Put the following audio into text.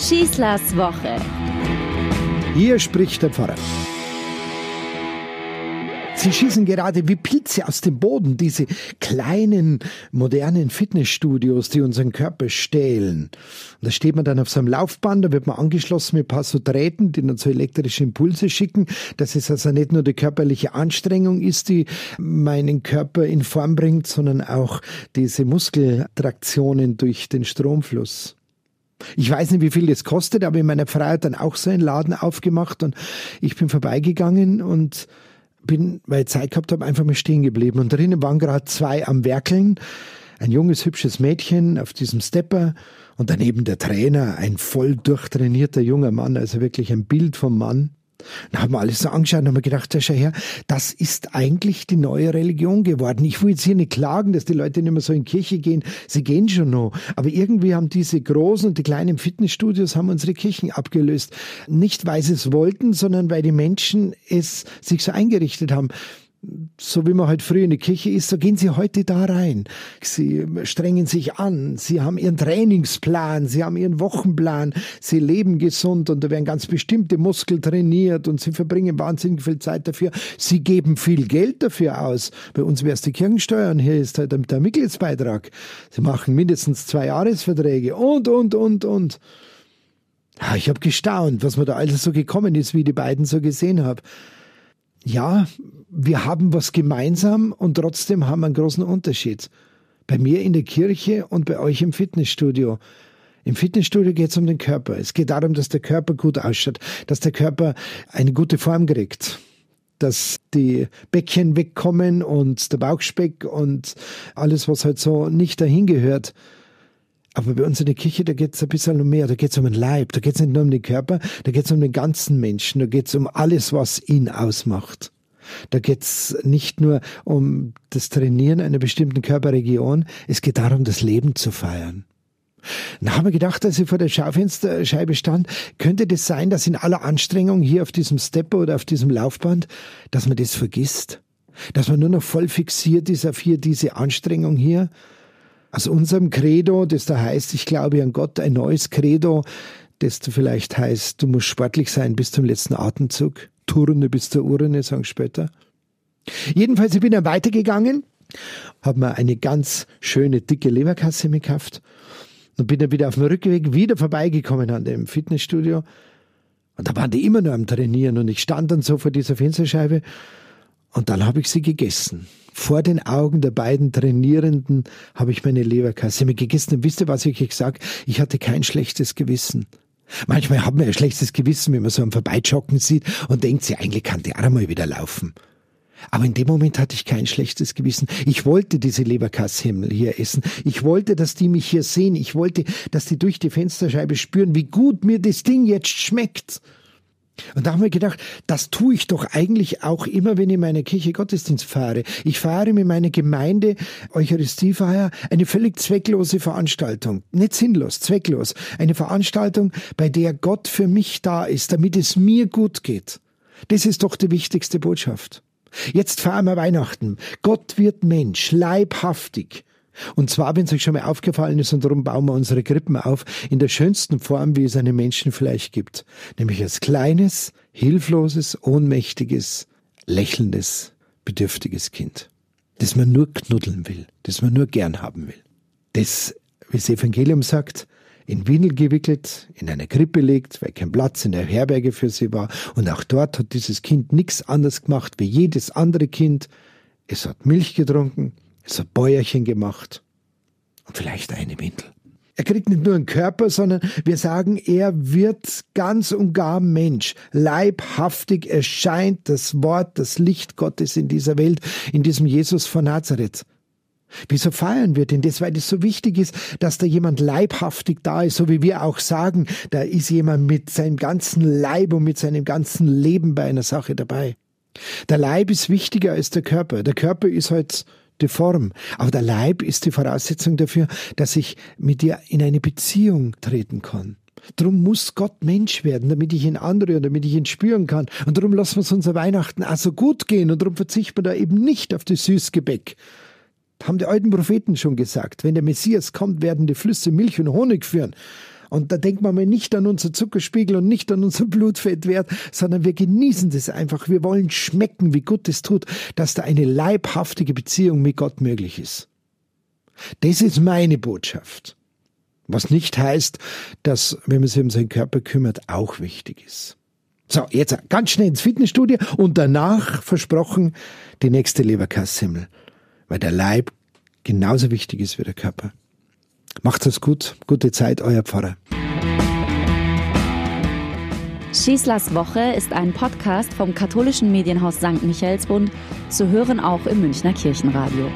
Schießlers Woche. Hier spricht der Pfarrer. Sie schießen gerade wie Pilze aus dem Boden, diese kleinen, modernen Fitnessstudios, die unseren Körper stählen. Und da steht man dann auf so einem Laufband, da wird man angeschlossen mit ein paar so Drähten, die dann so elektrische Impulse schicken, dass es also nicht nur die körperliche Anstrengung ist, die meinen Körper in Form bringt, sondern auch diese Muskeltraktionen durch den Stromfluss. Ich weiß nicht, wie viel das kostet, aber in meiner Freiheit dann auch so einen Laden aufgemacht und ich bin vorbeigegangen und bin, weil ich Zeit gehabt habe, einfach mal stehen geblieben. Und drinnen waren gerade zwei am Werkeln. Ein junges, hübsches Mädchen auf diesem Stepper und daneben der Trainer, ein voll durchtrainierter junger Mann, also wirklich ein Bild vom Mann. Dann haben wir alles so angeschaut und haben gedacht, schau her, das ist eigentlich die neue Religion geworden. Ich will jetzt hier nicht klagen, dass die Leute nicht mehr so in Kirche gehen. Sie gehen schon noch. Aber irgendwie haben diese großen und die kleinen Fitnessstudios haben unsere Kirchen abgelöst. Nicht, weil sie es wollten, sondern weil die Menschen es sich so eingerichtet haben so wie man halt früher in der Kirche ist, so gehen sie heute da rein. Sie strengen sich an, sie haben ihren Trainingsplan, sie haben ihren Wochenplan, sie leben gesund und da werden ganz bestimmte Muskeln trainiert und sie verbringen wahnsinnig viel Zeit dafür. Sie geben viel Geld dafür aus. Bei uns wäre es die Kirchensteuer und hier ist halt der Mitgliedsbeitrag. Sie machen mindestens zwei Jahresverträge und, und, und, und. Ich habe gestaunt, was mir da alles so gekommen ist, wie die beiden so gesehen habe ja, wir haben was gemeinsam und trotzdem haben wir einen großen Unterschied. Bei mir in der Kirche und bei euch im Fitnessstudio. Im Fitnessstudio geht es um den Körper. Es geht darum, dass der Körper gut ausschaut, dass der Körper eine gute Form kriegt, dass die Bäckchen wegkommen und der Bauchspeck und alles, was halt so nicht dahin gehört. Aber bei uns in der Kirche, da geht es ein bisschen um mehr. Da geht es um den Leib, da geht es nicht nur um den Körper, da geht es um den ganzen Menschen, da geht es um alles, was ihn ausmacht. Da geht es nicht nur um das Trainieren einer bestimmten Körperregion, es geht darum, das Leben zu feiern. Dann haben wir gedacht, als ich vor der Schaufensterscheibe stand, könnte das sein, dass in aller Anstrengung hier auf diesem Stepper oder auf diesem Laufband, dass man das vergisst? Dass man nur noch voll fixiert ist auf hier diese Anstrengung hier? Aus unserem Credo, das da heißt, ich glaube an Gott, ein neues Credo, das da vielleicht heißt, du musst sportlich sein bis zum letzten Atemzug, Turne bis zur Urne, sagen später. Jedenfalls, ich bin dann weitergegangen, habe mir eine ganz schöne, dicke Leberkasse gekauft und bin dann wieder auf dem Rückweg wieder vorbeigekommen an dem Fitnessstudio. Und da waren die immer nur am Trainieren und ich stand dann so vor dieser Fensterscheibe und dann habe ich sie gegessen. Vor den Augen der beiden Trainierenden habe ich meine Leberkasse mir gegessen. Und wisst ihr, was ich euch sage? Ich hatte kein schlechtes Gewissen. Manchmal hat man ein schlechtes Gewissen, wenn man so am Vorbeijoggen sieht und denkt, sie eigentlich kann die auch mal wieder laufen. Aber in dem Moment hatte ich kein schlechtes Gewissen. Ich wollte diese Leberkasshimmel hier essen. Ich wollte, dass die mich hier sehen. Ich wollte, dass die durch die Fensterscheibe spüren, wie gut mir das Ding jetzt schmeckt. Und da haben wir gedacht, das tue ich doch eigentlich auch immer, wenn ich in meine Kirche Gottesdienst fahre. Ich fahre mit meiner Gemeinde Eucharistiefeier eine völlig zwecklose Veranstaltung. Nicht sinnlos, zwecklos. Eine Veranstaltung, bei der Gott für mich da ist, damit es mir gut geht. Das ist doch die wichtigste Botschaft. Jetzt feiern wir Weihnachten. Gott wird Mensch, leibhaftig. Und zwar, wenn es euch schon mal aufgefallen ist, und darum bauen wir unsere Krippen auf, in der schönsten Form, wie es einem Menschen vielleicht gibt. Nämlich als kleines, hilfloses, ohnmächtiges, lächelndes, bedürftiges Kind. Das man nur knuddeln will, das man nur gern haben will. Das, wie das Evangelium sagt, in Windel gewickelt, in eine Krippe legt, weil kein Platz in der Herberge für sie war. Und auch dort hat dieses Kind nichts anderes gemacht wie jedes andere Kind. Es hat Milch getrunken, so Bäuerchen gemacht und vielleicht eine Windel. Er kriegt nicht nur einen Körper, sondern wir sagen, er wird ganz und gar Mensch. Leibhaftig erscheint das Wort, das Licht Gottes in dieser Welt, in diesem Jesus von Nazareth. Wieso feiern wir denn das? Weil es so wichtig ist, dass da jemand leibhaftig da ist, so wie wir auch sagen, da ist jemand mit seinem ganzen Leib und mit seinem ganzen Leben bei einer Sache dabei. Der Leib ist wichtiger als der Körper. Der Körper ist halt die Form. Aber der Leib ist die Voraussetzung dafür, dass ich mit dir in eine Beziehung treten kann. Drum muss Gott Mensch werden, damit ich ihn anrühren, damit ich ihn spüren kann. Und darum lassen wir es unser Weihnachten also gut gehen und darum verzichten wir da eben nicht auf das Süßgebäck. Haben die alten Propheten schon gesagt. Wenn der Messias kommt, werden die Flüsse Milch und Honig führen. Und da denkt man mal nicht an unser Zuckerspiegel und nicht an unser Blutfettwert, sondern wir genießen das einfach. Wir wollen schmecken, wie gut es tut, dass da eine leibhaftige Beziehung mit Gott möglich ist. Das ist meine Botschaft. Was nicht heißt, dass, wenn man sich um seinen Körper kümmert, auch wichtig ist. So, jetzt ganz schnell ins Fitnessstudio und danach versprochen die nächste Leberkassimmel, weil der Leib genauso wichtig ist wie der Körper. Macht es gut, gute Zeit, euer Pfarrer. Schießlers Woche ist ein Podcast vom katholischen Medienhaus St. Michaelsbund, zu hören auch im Münchner Kirchenradio.